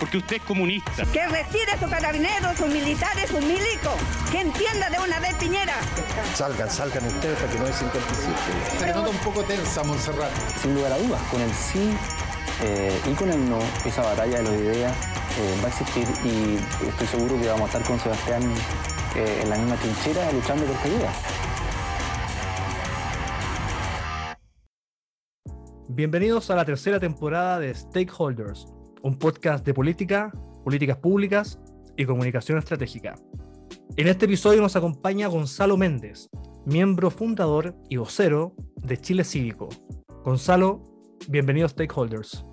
porque usted es comunista. Que retire sus carabineros, sus militares, sus milicos. Que entienda de una vez Piñera. Salgan, salgan ustedes para que no es 57. Se nota un poco tensa, Montserrat. Sin lugar a dudas, con el sí eh, y con el no, esa batalla de las ideas eh, va a existir y estoy seguro que vamos a estar con Sebastián eh, en la misma trinchera luchando por esta idea. Bienvenidos a la tercera temporada de Stakeholders, un podcast de política, políticas públicas y comunicación estratégica. En este episodio nos acompaña Gonzalo Méndez, miembro fundador y vocero de Chile Cívico. Gonzalo, bienvenido a Stakeholders.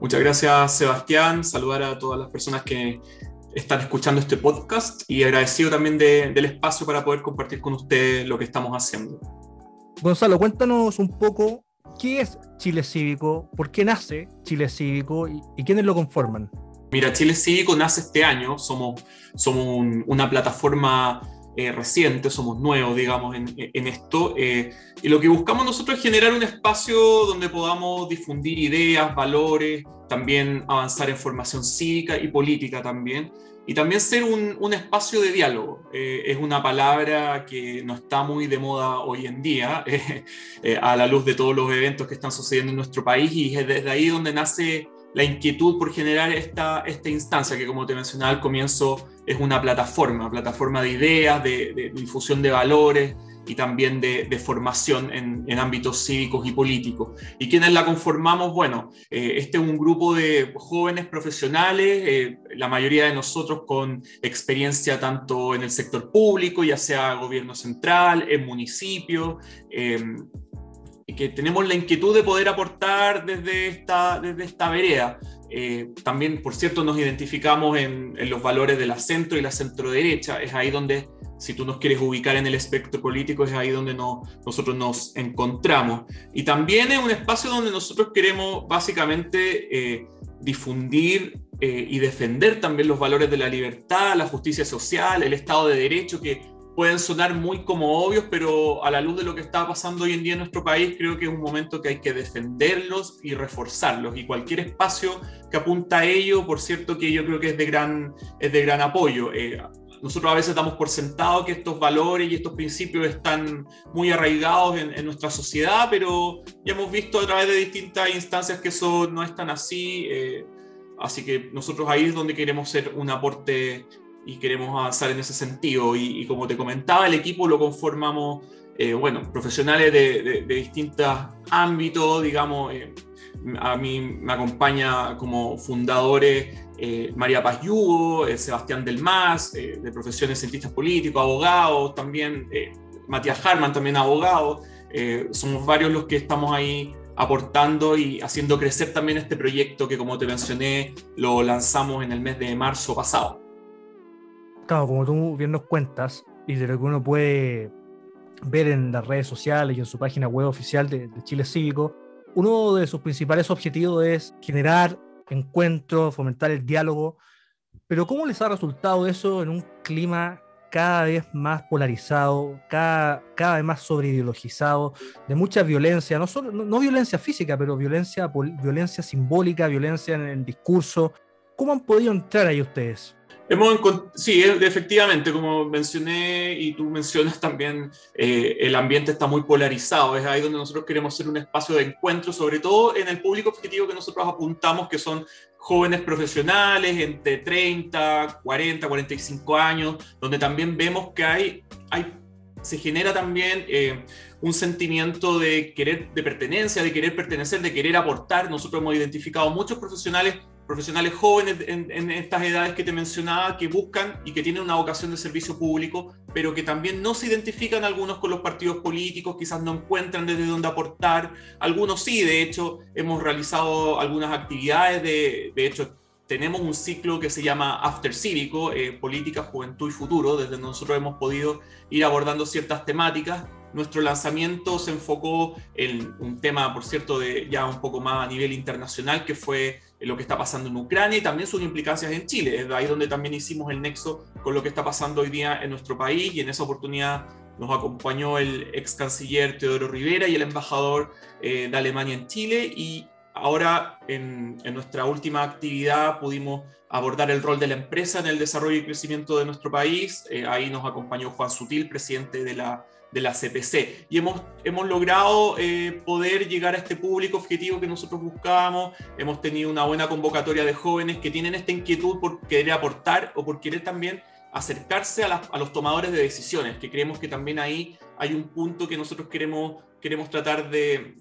Muchas gracias, Sebastián. Saludar a todas las personas que están escuchando este podcast y agradecido también del espacio para poder compartir con usted lo que estamos haciendo. Gonzalo, cuéntanos un poco ¿Qué es Chile Cívico? ¿Por qué nace Chile Cívico? ¿Y, quiénes lo conforman? Mira, Chile Cívico nace este año, somos, somos una plataforma eh, reciente, somos nuevos, digamos, en, esto. Eh, y lo que buscamos nosotros es generar un espacio donde podamos difundir ideas, valores, también avanzar en formación cívica y política también y también ser un, espacio de diálogo. Eh, es una palabra que no está muy de moda hoy en día, eh, eh, a la luz de todos los eventos que están sucediendo en nuestro país, y es desde ahí donde nace la inquietud por generar esta, esta instancia, que como te mencionaba al comienzo, es una plataforma, plataforma de ideas, de, de difusión de valores, y también de, formación en, ámbitos cívicos y políticos. ¿Y quienes la conformamos? Bueno, eh, este es un grupo de jóvenes profesionales, eh, la mayoría de nosotros con experiencia tanto en el sector público, ya sea gobierno central, en municipios, eh, que tenemos la inquietud de poder aportar desde esta, desde esta vereda. también, por cierto, nos identificamos en, en, los valores de la centro y la centro derecha. Es ahí donde si tú nos quieres ubicar en el espectro político, es ahí donde nosotros nos encontramos. Y también es un espacio donde nosotros queremos básicamente eh, difundir eh, y defender también los valores de la libertad, la justicia social, el Estado de Derecho, que pueden sonar muy como obvios, pero a la luz de lo que está pasando hoy en día en nuestro país, creo que es un momento que hay que defenderlos y reforzarlos. Y cualquier espacio que apunta a ello, por cierto, que yo creo que es de gran, es de gran apoyo. Eh, nosotros a veces damos por sentado que estos valores y estos principios están muy arraigados en, nuestra sociedad, pero ya hemos visto a través de distintas instancias que eso no es tan así. Eh, así que nosotros ahí es donde queremos ser un aporte y queremos avanzar en ese sentido. Y, como te comentaba, el equipo lo conformamos, eh, bueno, profesionales de, distintos ámbitos, digamos. Eh, a mí me acompaña como fundadores eh, María Paz Yugo, Sebastián Del eh, de profesiones cientistas políticos, abogados también, Matías Harman también abogado. somos varios los que estamos ahí aportando y haciendo crecer también este proyecto que como te mencioné lo lanzamos en el mes de marzo pasado. Claro, como tú bien nos cuentas y de lo que uno puede ver en las redes sociales y en su página web oficial de Chile Cívico, uno de sus principales objetivos es generar encuentro, fomentar el diálogo. Pero ¿cómo les ha resultado eso en un clima cada vez más polarizado, cada, cada vez más sobreideologizado, de mucha violencia, no, solo, no, violencia física, pero violencia, violencia simbólica, violencia en el discurso? ¿Cómo han podido entrar ahí ustedes? Hemos sí, efectivamente, como mencioné y tú mencionas también, eh, el ambiente está muy polarizado. Es ahí donde nosotros queremos ser un espacio de encuentro, sobre todo en el público objetivo que nosotros apuntamos, que son jóvenes profesionales entre 30, 40, 45 años, donde también vemos que hay, hay se genera también eh, un sentimiento de querer, de pertenencia, de querer pertenecer, de querer aportar. Nosotros hemos identificado muchos profesionales profesionales jóvenes en, estas edades que te mencionaba que buscan y que tienen una vocación de servicio público, pero que también no se identifican algunos con los partidos políticos, quizás no encuentran desde dónde aportar, algunos sí, de hecho hemos realizado algunas actividades, de, de hecho tenemos un ciclo que se llama After Cívico, eh, Política, Juventud y Futuro, desde nosotros hemos podido ir abordando ciertas temáticas. Nuestro lanzamiento se enfocó en un tema, por cierto, de ya un poco más a nivel internacional, que fue lo que está pasando en Ucrania y también sus implicancias en Chile. Es ahí donde también hicimos el nexo con lo que está pasando hoy día en nuestro país y en esa oportunidad nos acompañó el ex canciller Teodoro Rivera y el embajador eh, de Alemania en Chile y ahora en, nuestra última actividad pudimos abordar el rol de la empresa en el desarrollo y crecimiento de nuestro país. Eh, ahí nos acompañó Juan Sutil, presidente de la, de la CPC. Y hemos, hemos logrado eh, poder llegar a este público objetivo que nosotros buscábamos. Hemos tenido una buena convocatoria de jóvenes que tienen esta inquietud por querer aportar o por querer también acercarse a, los tomadores de decisiones, que creemos que también ahí hay un punto que nosotros queremos queremos tratar de,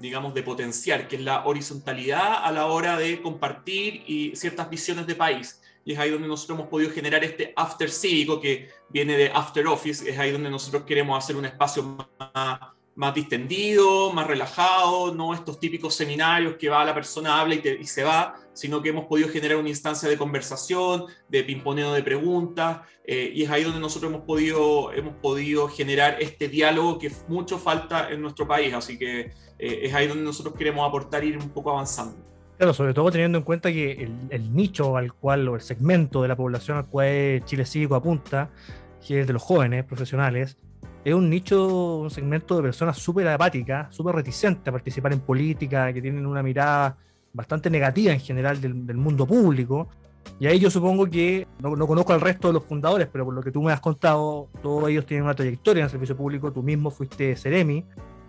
digamos, de potenciar, que es la horizontalidad a la hora de compartir y ciertas visiones de país. Y es ahí donde nosotros hemos podido generar este after cívico que viene de after office, es ahí donde nosotros queremos hacer un espacio más más distendido, más relajado, no estos típicos seminarios que va la persona, habla y, se va, sino que hemos podido generar una instancia de conversación, de pimponeo de preguntas, eh, y es ahí donde nosotros hemos podido, hemos podido generar este diálogo que mucho falta en nuestro país, así que eh, es ahí donde nosotros queremos aportar y ir un poco avanzando. Claro, sobre todo teniendo en cuenta que el, nicho al cual, o el segmento de la población al cual Chile Cívico apunta, que es de los jóvenes profesionales, es un nicho, un segmento de personas súper apáticas, súper reticentes a participar en política, que tienen una mirada bastante negativa en general del, mundo público. Y ahí yo supongo que, no, conozco al resto de los fundadores, pero por lo que tú me has contado, todos ellos tienen una trayectoria en el servicio público, tú mismo fuiste Ceremi.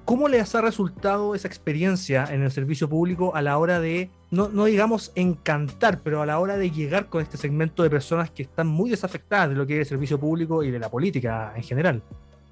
¿Cómo les ha resultado esa experiencia en el servicio público a la hora de, no, no, digamos encantar, pero a la hora de llegar con este segmento de personas que están muy desafectadas de lo que es el servicio público y de la política en general?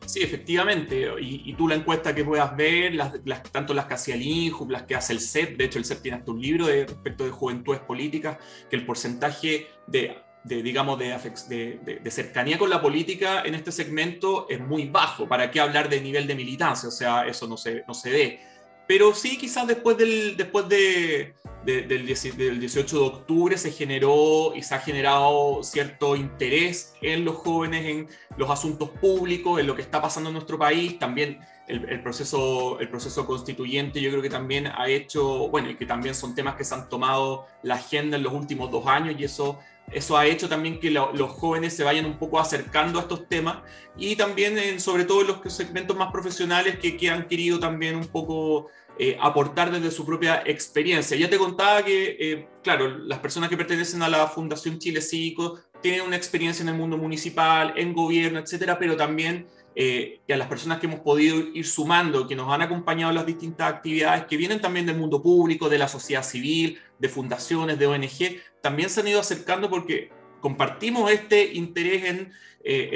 Sí, efectivamente. Y, tú la encuesta que puedas ver, las, tanto las que hacía el INJU, las que hace el CEP, de hecho el CEP tiene hasta un libro de, respecto de juventudes políticas, que el porcentaje de, digamos, de, de, cercanía con la política en este segmento es muy bajo. ¿Para qué hablar de nivel de militancia? O sea, eso no se, no se ve. Pero sí, quizás después del, después de, del, 18 de octubre se generó y se ha generado cierto interés en los jóvenes, en los asuntos públicos, en lo que está pasando en nuestro país. También el, proceso, el proceso constituyente yo creo que también ha hecho, bueno, y que también son temas que se han tomado la agenda en los últimos dos años y eso eso ha hecho también que los jóvenes se vayan un poco acercando a estos temas y también en, sobre todo en los segmentos más profesionales que, han querido también un poco eh, aportar desde su propia experiencia. Ya te contaba que, eh, claro, las personas que pertenecen a la Fundación Chile Cívico tienen una experiencia en el mundo municipal, en gobierno, etcétera, pero también eh, a las personas que hemos podido ir sumando, que nos han acompañado en las distintas actividades, que vienen también del mundo público, de la sociedad civil, de fundaciones, de ONG, también se han ido acercando porque compartimos este interés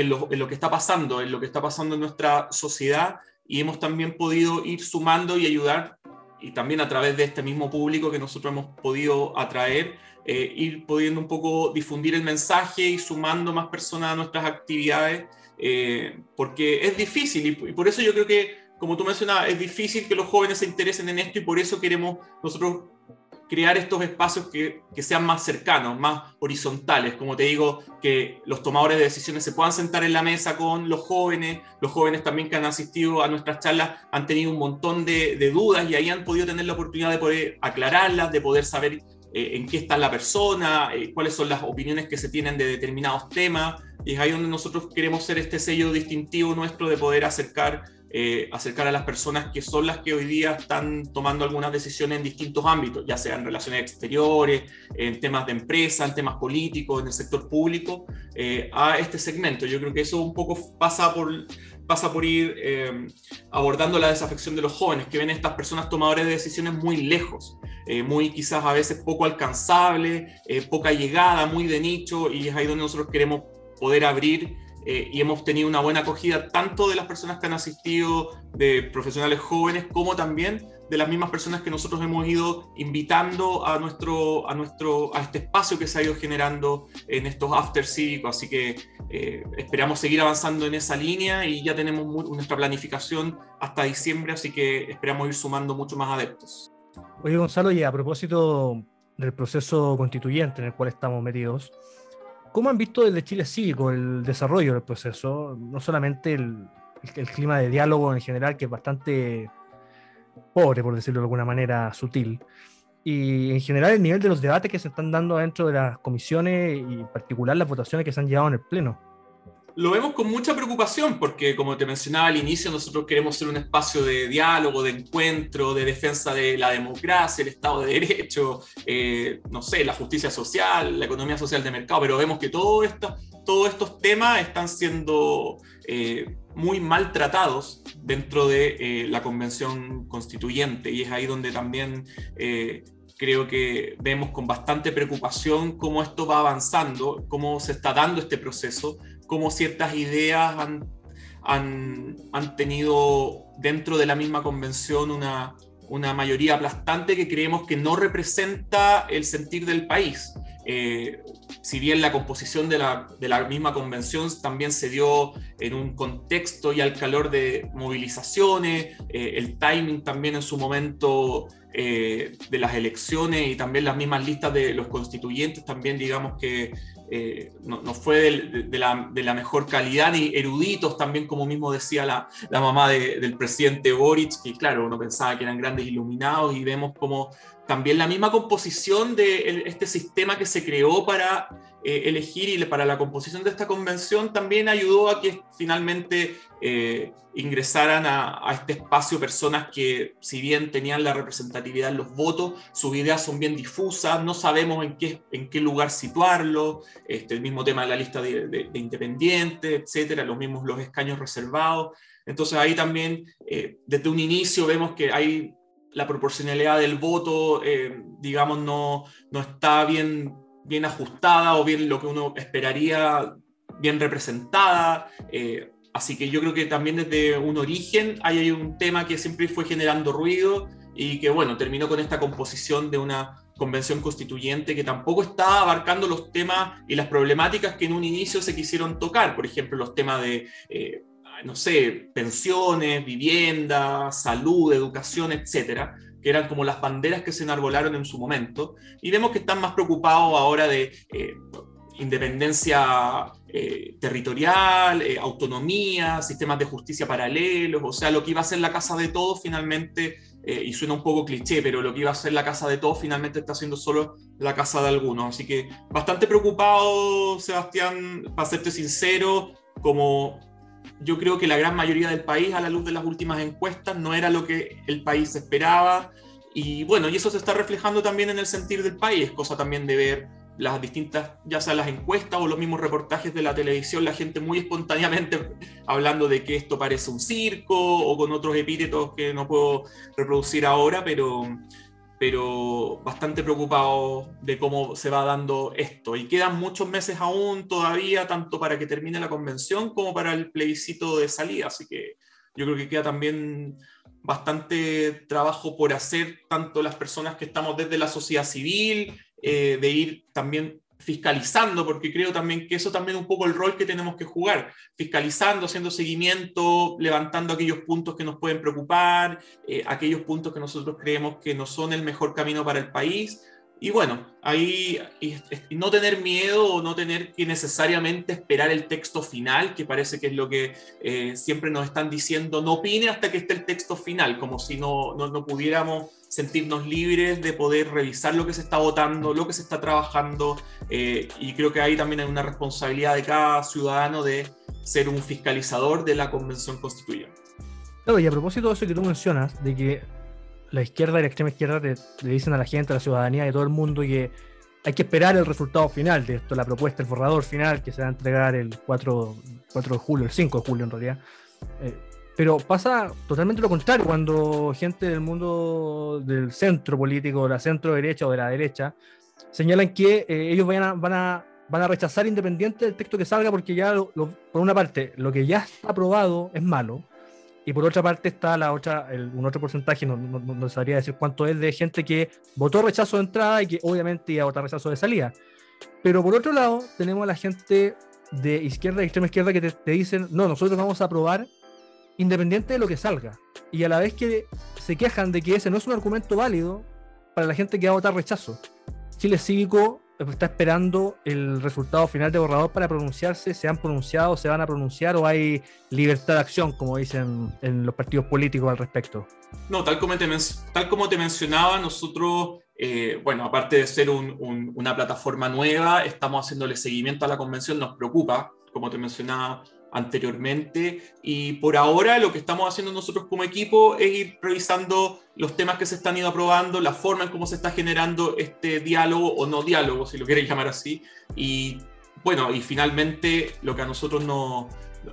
lo, en, lo, que está pasando, en lo que está pasando en nuestra sociedad y hemos también podido ir sumando y ayudar, y también a través de este mismo público que nosotros hemos podido atraer, eh, ir pudiendo un poco difundir el mensaje y sumando más personas a nuestras actividades, eh, porque es difícil y, por eso yo creo que, como tú mencionabas, es difícil que los jóvenes se interesen en esto y por eso queremos nosotros crear estos espacios que, sean más cercanos, más horizontales, como te digo, que los tomadores de decisiones se puedan sentar en la mesa con los jóvenes, los jóvenes también que han asistido a nuestras charlas han tenido un montón de, de dudas y ahí han podido tener la oportunidad de poder aclararlas, de poder saber en qué está la persona, eh, cuáles son las opiniones que se tienen de determinados temas, y es ahí donde nosotros queremos ser este sello distintivo nuestro de poder acercar eh, acercar a las personas que son las que hoy día están tomando algunas decisiones en distintos ámbitos, ya sea en relaciones exteriores, en temas de empresa, en temas políticos, en el sector público, eh, a este segmento. Yo creo que eso un poco pasa por, pasa por ir eh, abordando la desafección de los jóvenes, que ven estas personas tomadoras de decisiones muy lejos, muy quizás a veces poco alcanzable, poca llegada, muy de nicho, y es ahí donde nosotros queremos poder abrir eh, y hemos tenido una buena acogida tanto de las personas que han asistido, de profesionales jóvenes, como también de las mismas personas que nosotros hemos ido invitando a nuestro, a nuestro, a este espacio que se ha ido generando en estos after cívicos. Así que eh, esperamos seguir avanzando en esa línea y ya tenemos nuestra planificación hasta diciembre, así que esperamos ir sumando mucho más adeptos. Oye, Gonzalo, y a propósito del proceso constituyente en el cual estamos metidos, ¿cómo han visto desde Chile Cívico el desarrollo del proceso? No solamente el, el clima de diálogo en general, que es bastante pobre, por decirlo de alguna manera sutil. Y en general el nivel de los debates que se están dando dentro de las comisiones y en particular las votaciones que se han llevado en el Pleno. Lo vemos con mucha preocupación porque, como te mencionaba al inicio, nosotros queremos ser un espacio de diálogo, de encuentro, de defensa de la democracia, el Estado de Derecho, eh, no sé, la justicia social, la economía social de mercado, pero vemos que todos estos temas están siendo eh, muy maltratados dentro de eh, la convención constituyente y es ahí donde también eh, creo que vemos con bastante preocupación cómo esto va avanzando, cómo se está dando este proceso, cómo ciertas ideas han, han, han tenido dentro de la misma convención una, una mayoría aplastante que creemos que no representa el sentir del país. Eh, si bien la composición de la, misma convención también se dio en un contexto y al calor de movilizaciones, eh, el timing también en su momento eh, de las elecciones y también las mismas listas de los constituyentes, también digamos que eh, no, fue de, la, de, la, mejor calidad, ni eruditos también, como mismo decía la, la mamá del presidente Boric, que claro, uno pensaba que eran grandes iluminados y vemos como también la misma composición de este sistema que se creó para eh, elegir y para la composición de esta convención también ayudó a que finalmente eh, ingresaran a, este espacio personas que si bien tenían la representatividad en los votos, sus ideas son bien difusas, no sabemos en qué, en qué lugar situarlo, este, el mismo tema de la lista de, independientes, etcétera, los mismos los escaños reservados. Entonces ahí también, eh, desde un inicio vemos que hay la proporcionalidad del voto, eh, digamos, no, no está bien, bien ajustada o bien lo que uno esperaría, bien representada. Eh, así que yo creo que también desde un origen hay un tema que siempre fue generando ruido y que, bueno, terminó con esta composición de una convención constituyente que tampoco está abarcando los temas y las problemáticas que en un inicio se quisieron tocar, por ejemplo, los temas de... Eh, no sé, pensiones, vivienda, salud, educación, etcétera, que eran como las banderas que se enarbolaron en su momento, y vemos que están más preocupados ahora de eh, independencia eh, territorial, eh, autonomía, sistemas de justicia paralelos, o sea, lo que iba a ser la casa de todos finalmente, y suena un poco cliché, pero lo que iba a ser la casa de todos finalmente está siendo solo la casa de algunos. Así que bastante preocupado, Sebastián, para serte sincero, como yo creo que la gran mayoría del país, a la luz de las últimas encuestas, no era lo que el país esperaba. Y bueno, y eso se está reflejando también en el sentir del país, cosa también de ver las distintas, ya sea las encuestas o los mismos reportajes de la televisión, la gente muy espontáneamente hablando de que esto parece un circo o con otros epítetos que no puedo reproducir ahora, pero, pero bastante preocupado de cómo se va dando esto. Y quedan muchos meses aún todavía, tanto para que termine la convención como para el plebiscito de salida. Así que yo creo que queda también bastante trabajo por hacer, tanto las personas que estamos desde la sociedad civil, eh, de ir también fiscalizando, porque creo también que eso también es un poco el rol que tenemos que jugar, fiscalizando, haciendo seguimiento, levantando aquellos puntos que nos pueden preocupar, eh, aquellos puntos que nosotros creemos que no son el mejor camino para el país, y bueno, ahí no tener miedo o no tener que necesariamente esperar el texto final, que parece que es lo que eh, siempre nos están diciendo, no opine hasta que esté el texto final, como si no, no, no, pudiéramos sentirnos libres de poder revisar lo que se está votando, lo que se está trabajando, eh, y creo que ahí también hay una responsabilidad de cada ciudadano de ser un fiscalizador de la Convención Constituyente. Claro, y a propósito de eso que tú mencionas, de que la izquierda y la extrema izquierda le dicen a la gente, a la ciudadanía a todo el mundo que hay que esperar el resultado final de esto, la propuesta, el borrador final que se va a entregar el 4, 4 de julio, el 5 de julio en realidad. Eh, pero pasa totalmente lo contrario cuando gente del mundo del centro político, de la centro derecha o de la derecha, señalan que eh, ellos van a, van a van a rechazar independiente del texto que salga porque ya, por una parte, lo que ya está aprobado es malo y por otra parte está la otra, un otro porcentaje, no, no, sabría decir cuánto es, de gente que votó rechazo de entrada y que obviamente iba a votar rechazo de salida. Pero por otro lado, tenemos a la gente de izquierda y extrema izquierda que te, dicen, no, nosotros vamos a aprobar independiente de lo que salga. Y a la vez que se quejan de que ese no es un argumento válido para la gente que va a votar rechazo. Chile Cívico está esperando el resultado final de borrador para pronunciarse, se han pronunciado, se van a pronunciar o hay libertad de acción, como dicen en los partidos políticos al respecto. No, tal como te, tal como te mencionaba, nosotros, eh, bueno, aparte de ser una plataforma nueva, estamos haciéndole seguimiento a la convención, nos preocupa, como te mencionaba, anteriormente. Y por ahora lo que estamos haciendo nosotros como equipo es ir revisando los temas que se están ido aprobando, la forma en cómo se está generando este diálogo o no diálogo, si lo queréis llamar así. Y bueno, y finalmente lo que a nosotros nos,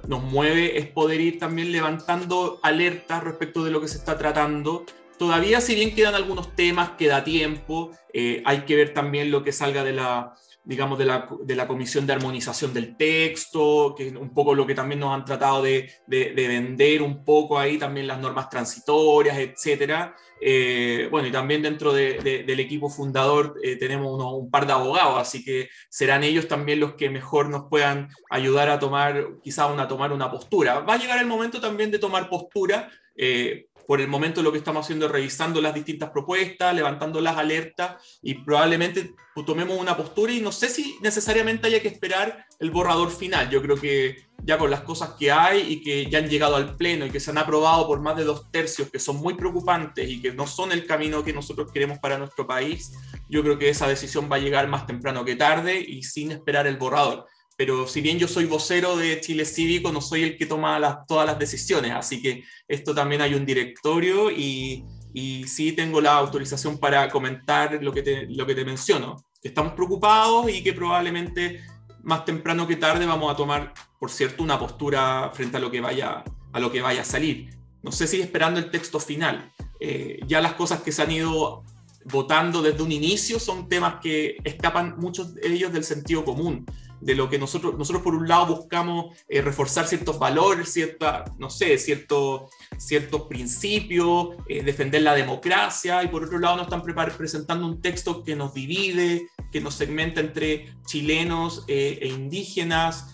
mueve es poder ir también levantando alertas respecto de lo que se está tratando. Todavía, si bien quedan algunos temas, queda tiempo, eh, hay que ver también lo que salga de la, digamos, de la, de la, Comisión de Armonización del Texto, que es un poco lo que también nos han tratado de, de, vender un poco ahí, también las normas transitorias, etcétera. Eh, bueno, y también dentro del equipo fundador eh, tenemos un par de abogados, así que serán ellos también los que mejor nos puedan ayudar a tomar, quizá una, tomar una postura. Va a llegar el momento también de tomar postura. Eh, por el momento lo que estamos haciendo es revisando las distintas propuestas, levantando las alertas y probablemente tomemos una postura y no sé si necesariamente haya que esperar el borrador final. Yo creo que ya con las cosas que hay y que ya han llegado al Pleno y que se han aprobado por más de dos tercios, que son muy preocupantes y que no son el camino que nosotros queremos para nuestro país, yo creo que esa decisión va a llegar más temprano que tarde y sin esperar el borrador pero si bien yo soy vocero de Chile Cívico, no soy el que toma todas las decisiones, así que esto también hay un directorio y, y sí tengo la autorización para comentar lo que te, lo que te menciono, estamos preocupados y que probablemente más temprano que tarde vamos a tomar, por cierto, una postura frente a lo que vaya a, lo que vaya a salir. No sé si esperando el texto final. Eh, ya las cosas que se han ido votando desde un inicio son temas que escapan muchos de ellos del sentido común de lo que nosotros, nosotros por un lado buscamos eh, reforzar ciertos valores, cierta, no sé, cierto, ciertos principios, eh, defender la democracia, y por otro lado nos están presentando un texto que nos divide, que nos segmenta entre chilenos eh, e indígenas,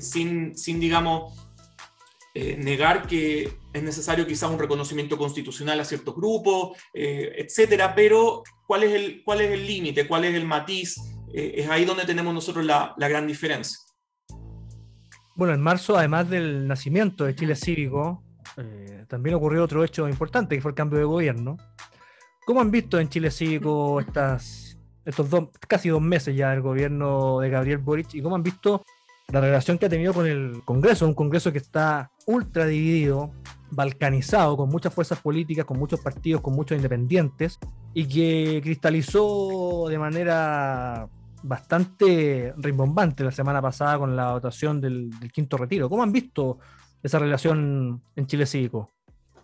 sin, sin, digamos, negar que es necesario quizás un reconocimiento constitucional a ciertos grupos, etcétera, pero ¿cuál es el cuál es el límite, cuál es el matiz eh, es ahí donde tenemos nosotros la, gran diferencia. Bueno, en marzo, además del nacimiento de Chile Cívico, eh, también ocurrió otro hecho importante, que fue el cambio de gobierno. ¿Cómo han visto en Chile Cívico estas, estos dos, casi dos meses ya del gobierno de Gabriel Boric y cómo han visto la relación que ha tenido con el Congreso? Un Congreso que está ultra dividido, balcanizado, con muchas fuerzas políticas, con muchos partidos, con muchos independientes, y que cristalizó de manera bastante rimbombante la semana pasada con la votación del, quinto retiro. ¿Cómo han visto esa relación en Chile Cívico?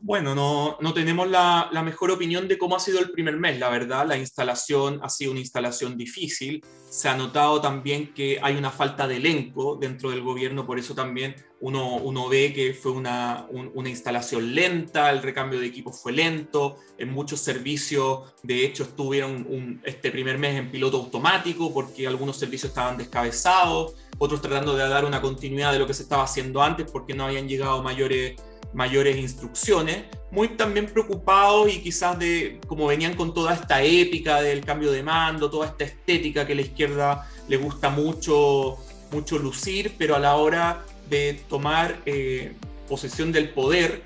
Bueno, no, no tenemos la, la, mejor opinión de cómo ha sido el primer mes, la verdad. La instalación ha sido una instalación difícil. Se ha notado también que hay una falta de elenco dentro del gobierno, por eso también uno, uno ve que fue una, una instalación lenta, el recambio de equipos fue lento, en muchos servicios, de hecho, estuvieron un, este primer mes en piloto automático porque algunos servicios estaban descabezados, otros tratando de dar una continuidad de lo que se estaba haciendo antes porque no habían llegado mayores mayores instrucciones, muy también preocupados y quizás de como venían con toda esta épica del cambio de mando, toda esta estética que a la izquierda le gusta mucho, mucho lucir, pero a la hora de tomar eh, posesión del poder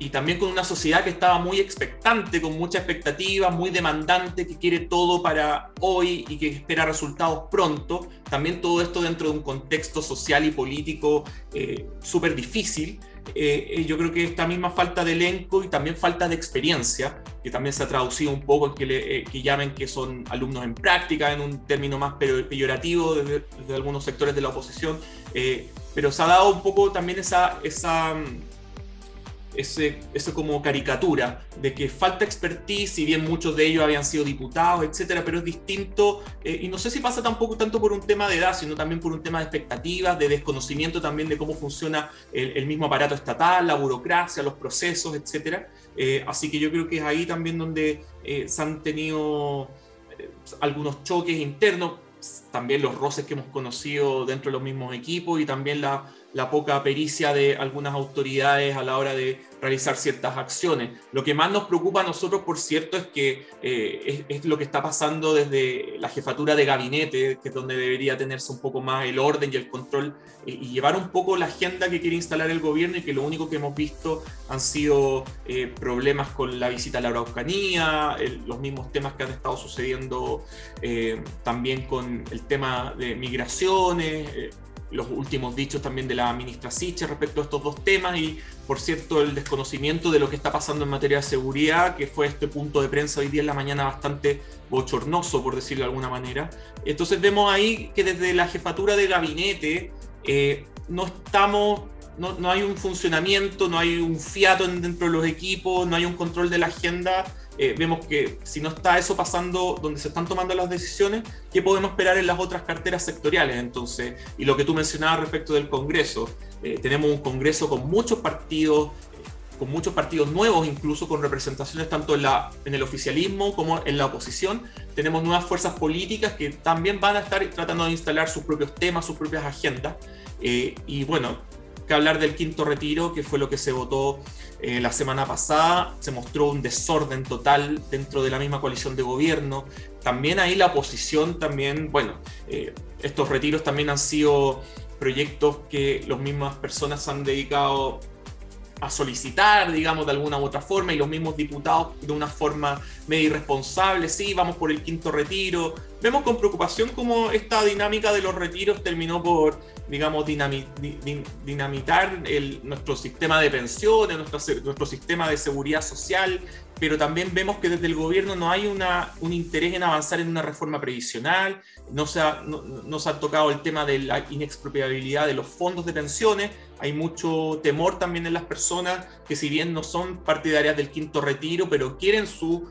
y también con una sociedad que estaba muy expectante, con mucha expectativa, muy demandante, que quiere todo para hoy y que espera resultados pronto. También todo esto dentro de un contexto social y político eh, súper difícil. Eh, eh, yo creo que esta misma falta de elenco y también falta de experiencia, que también se ha traducido un poco en que, le, que llamen que son alumnos en práctica, en un término más peyorativo desde, algunos sectores de la oposición, pero se ha dado un poco también esa, esa ese, eso como caricatura de que falta expertise, si bien muchos de ellos habían sido diputados, etcétera, pero es distinto. Eh, y no sé si pasa tampoco tanto por un tema de edad, sino también por un tema de expectativas, de desconocimiento también de cómo funciona el, mismo aparato estatal, la burocracia, los procesos, etcétera. Eh, así que yo creo que es ahí también donde eh, se han tenido algunos choques internos también los roces que hemos conocido dentro de los mismos equipos y también la poca pericia de algunas autoridades a la hora de realizar ciertas acciones. Lo que más nos preocupa a nosotros, por cierto, es que eh, es, lo que está pasando desde la jefatura de gabinete, que es donde debería tenerse un poco más el orden y el control y llevar un poco la agenda que quiere instalar el gobierno y que lo único que hemos visto han sido eh, problemas con la visita a la Araucanía, los mismos temas que han estado sucediendo eh, también con el tema de migraciones los últimos dichos también de la ministra Siche respecto a estos dos temas y, por cierto, el desconocimiento de lo que está pasando en materia de seguridad, que fue este punto de prensa hoy día en la mañana bastante bochornoso, por decirlo de alguna manera. Entonces vemos ahí que desde la jefatura de gabinete eh, no estamos, no, no, hay un funcionamiento, no hay un fiato dentro de los equipos, no hay un control de la agenda eh, vemos que si no está eso pasando donde se están tomando las decisiones, ¿qué podemos esperar en las otras carteras sectoriales? Entonces, y lo que tú mencionabas respecto del Congreso, eh, tenemos un Congreso con muchos partidos, con muchos partidos nuevos, incluso con representaciones tanto en, el oficialismo como en la oposición. Tenemos nuevas fuerzas políticas que también van a estar tratando de instalar sus propios temas, sus propias agendas. Eh, y bueno, que hablar del quinto retiro, que fue lo que se votó eh, la semana pasada. Se mostró un desorden total dentro de la misma coalición de gobierno. También ahí la oposición, también, bueno, eh, estos retiros también han sido proyectos que las mismas personas han dedicado a solicitar, digamos, de alguna u otra forma, y los mismos diputados de una forma medio irresponsable, sí, vamos por el quinto retiro. Vemos con preocupación cómo esta dinámica de los retiros terminó por, digamos, dinamitar nuestro sistema de pensiones, nuestro, sistema de seguridad social, pero también vemos que desde el gobierno no hay un interés en avanzar en una reforma previsional, no se, ha, no, se ha tocado el tema de la inexpropiabilidad de los fondos de pensiones, hay mucho temor también en las personas que si bien no son partidarias del quinto retiro, pero quieren su,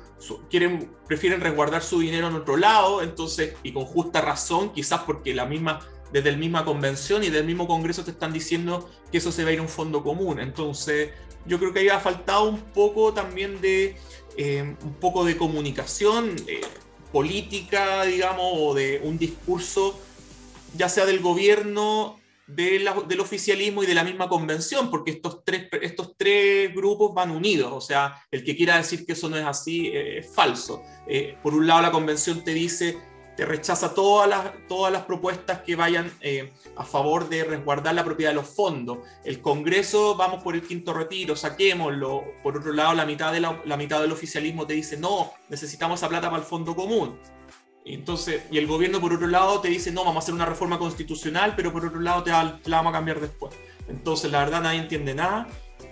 prefieren resguardar su dinero en otro lado, entonces, y con justa razón, quizás porque la misma desde la misma convención y del mismo Congreso te están diciendo que eso se va a ir a un fondo común. Entonces, yo creo que ahí ha faltado un poco también de, eh, un poco de comunicación eh, política, digamos, o de un discurso, ya sea del gobierno, del oficialismo y de la misma convención, porque estos tres, estos tres grupos van unidos. O sea, el que quiera decir que eso no es así eh, es falso. por un lado, la convención te dice te rechaza todas las, todas las propuestas que vayan eh, a favor de resguardar la propiedad de los fondos. El Congreso, vamos por el quinto retiro, saquémoslo. Por otro lado, la mitad, de la, mitad del oficialismo te dice, no, necesitamos esa plata para el fondo común. Entonces, y el gobierno, por otro lado, te dice, no, vamos a hacer una reforma constitucional, pero por otro lado te te la vamos a cambiar después. Entonces, la verdad, nadie entiende nada.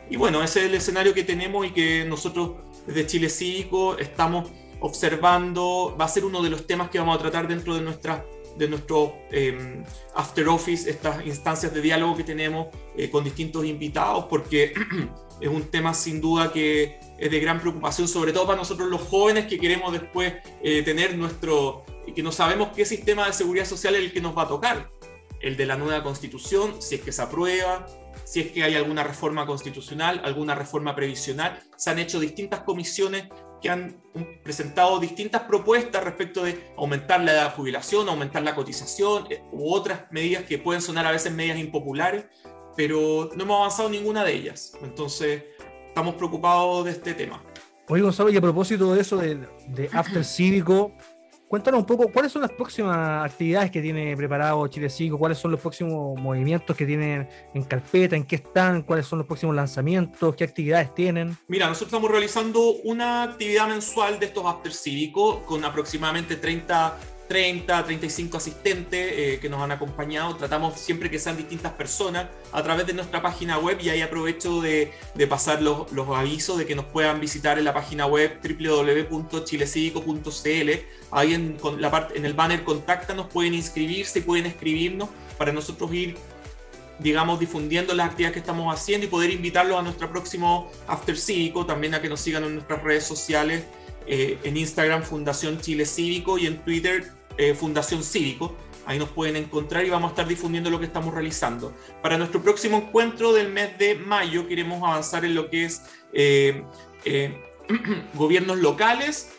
Y bueno, ese es el escenario que tenemos y que nosotros desde Chile Cívico estamos observando, va a ser uno de los temas que vamos a tratar dentro de, nuestra, de nuestro em, After Office, estas instancias de diálogo que tenemos eh, con distintos invitados, porque es un tema sin duda que es de gran preocupación, sobre todo para nosotros los jóvenes que queremos después eh, tener nuestro, que no sabemos qué sistema de seguridad social es el que nos va a tocar, el de la nueva constitución, si es que se aprueba, si es que hay alguna reforma constitucional, alguna reforma previsional. Se han hecho distintas comisiones que han presentado distintas propuestas respecto de aumentar la edad de jubilación, aumentar la cotización eh, u otras medidas que pueden sonar a veces medidas impopulares, pero no hemos avanzado ninguna de ellas. Entonces, estamos preocupados de este tema. Oye, Gonzalo, y a propósito de eso de, de After Cívico, Cuéntanos un poco, ¿cuáles son las próximas actividades que tiene preparado Chile 5? ¿Cuáles son los próximos movimientos que tienen en carpeta? ¿En qué están? ¿Cuáles son los próximos lanzamientos? ¿Qué actividades tienen? Mira, nosotros estamos realizando una actividad mensual de estos after cívicos con aproximadamente 30 30, 35 asistentes eh, que nos han acompañado. Tratamos siempre que sean distintas personas a través de nuestra página web y ahí aprovecho de, pasar los, avisos de que nos puedan visitar en la página web www.chilecivico.cl. Ahí en, la parte, en el banner Contáctanos pueden inscribirse, pueden escribirnos para nosotros ir digamos, difundiendo las actividades que estamos haciendo y poder invitarlos a nuestro próximo After Cívico, también a que nos sigan en nuestras redes sociales, eh, en Instagram Fundación Chile Cívico y en Twitter eh, Fundación Cívico. Ahí nos pueden encontrar y vamos a estar difundiendo lo que estamos realizando. Para nuestro próximo encuentro del mes de mayo queremos avanzar en lo que es eh, gobiernos locales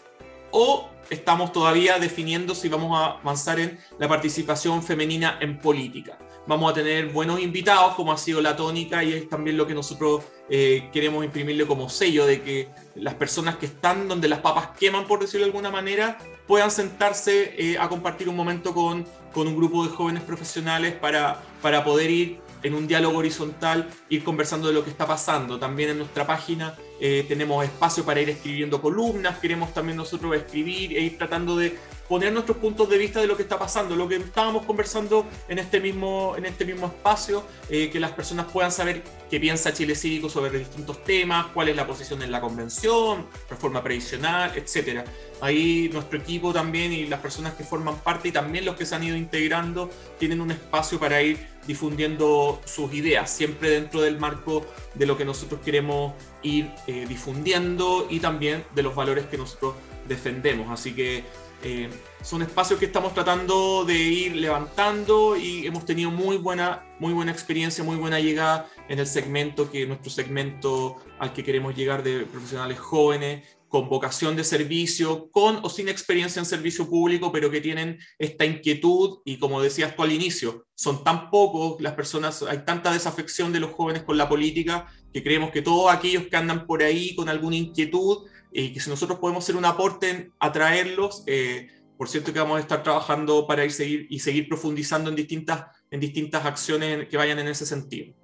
o estamos todavía definiendo si vamos a avanzar en la participación femenina en política. Vamos a tener buenos invitados, como ha sido la tónica, y es también lo que nosotros eh, queremos imprimirle como sello de que las personas que están donde las papas queman, por decirlo de alguna manera, puedan sentarse eh, a compartir un momento con, con un grupo de jóvenes profesionales para, para poder ir en un diálogo horizontal, ir conversando de lo que está pasando. También en nuestra página eh, tenemos espacio para ir escribiendo columnas, queremos también nosotros escribir e ir tratando de poner nuestros puntos de vista de lo que está pasando, lo que estábamos conversando en este mismo, en este mismo espacio, eh, que las personas puedan saber qué piensa Chile Cívico sobre distintos temas, cuál es la posición en la convención, reforma previsional, etcétera. Ahí nuestro equipo también y las personas que forman parte y también los que se han ido integrando tienen un espacio para ir difundiendo sus ideas, siempre dentro del marco de lo que nosotros queremos ir eh, difundiendo y también de los valores que nosotros defendemos. Así que eh, son espacios que estamos tratando de ir levantando y hemos tenido muy buena, muy buena experiencia, muy buena llegada en el segmento que nuestro segmento al que queremos llegar de profesionales jóvenes con vocación de servicio, con o sin experiencia en servicio público, pero que tienen esta inquietud y como decías tú al inicio, son tan pocos las personas, hay tanta desafección de los jóvenes con la política que creemos que todos aquellos que andan por ahí con alguna inquietud y que si nosotros podemos hacer un aporte en atraerlos, eh, por cierto que vamos a estar trabajando para ir seguir y seguir profundizando en distintas, en distintas acciones que vayan en ese sentido.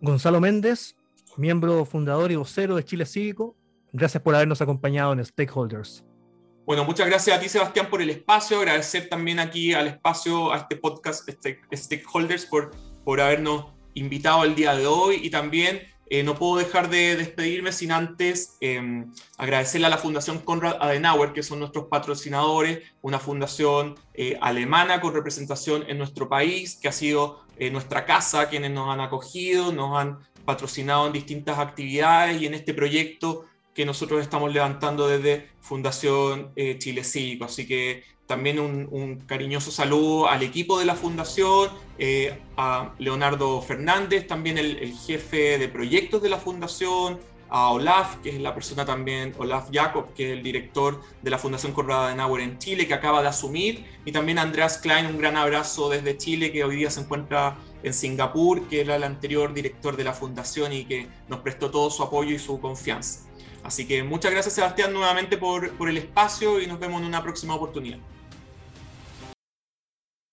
Gonzalo Méndez, miembro fundador y vocero de Chile Cívico, gracias por habernos acompañado en Stakeholders. Bueno, muchas gracias a ti, Sebastián, por el espacio. Agradecer también aquí al espacio, a este podcast Stakeholders, por, por habernos invitado el día de hoy y también eh, no puedo dejar de despedirme sin antes em, agradecerle a la Fundación Konrad Adenauer, que son nuestros patrocinadores, una fundación eh, alemana con representación en nuestro país, que ha sido eh, nuestra casa, quienes nos han acogido, nos han patrocinado en distintas actividades y en este proyecto que nosotros estamos levantando desde Fundación Chile Cívico. Así que también un, cariñoso saludo al equipo de la fundación, eh, a Leonardo Fernández, también el, jefe de proyectos de la fundación, a Olaf, que es la persona también, Olaf Jacob, que es el director de la Fundación Corrada de Nauer en Chile, que acaba de asumir, y también a Andreas Klein, un gran abrazo desde Chile, que hoy día se encuentra en Singapur, que era el anterior director de la fundación y que nos prestó todo su apoyo y su confianza. Así que muchas gracias Sebastián nuevamente por, por el espacio y nos vemos en una próxima oportunidad.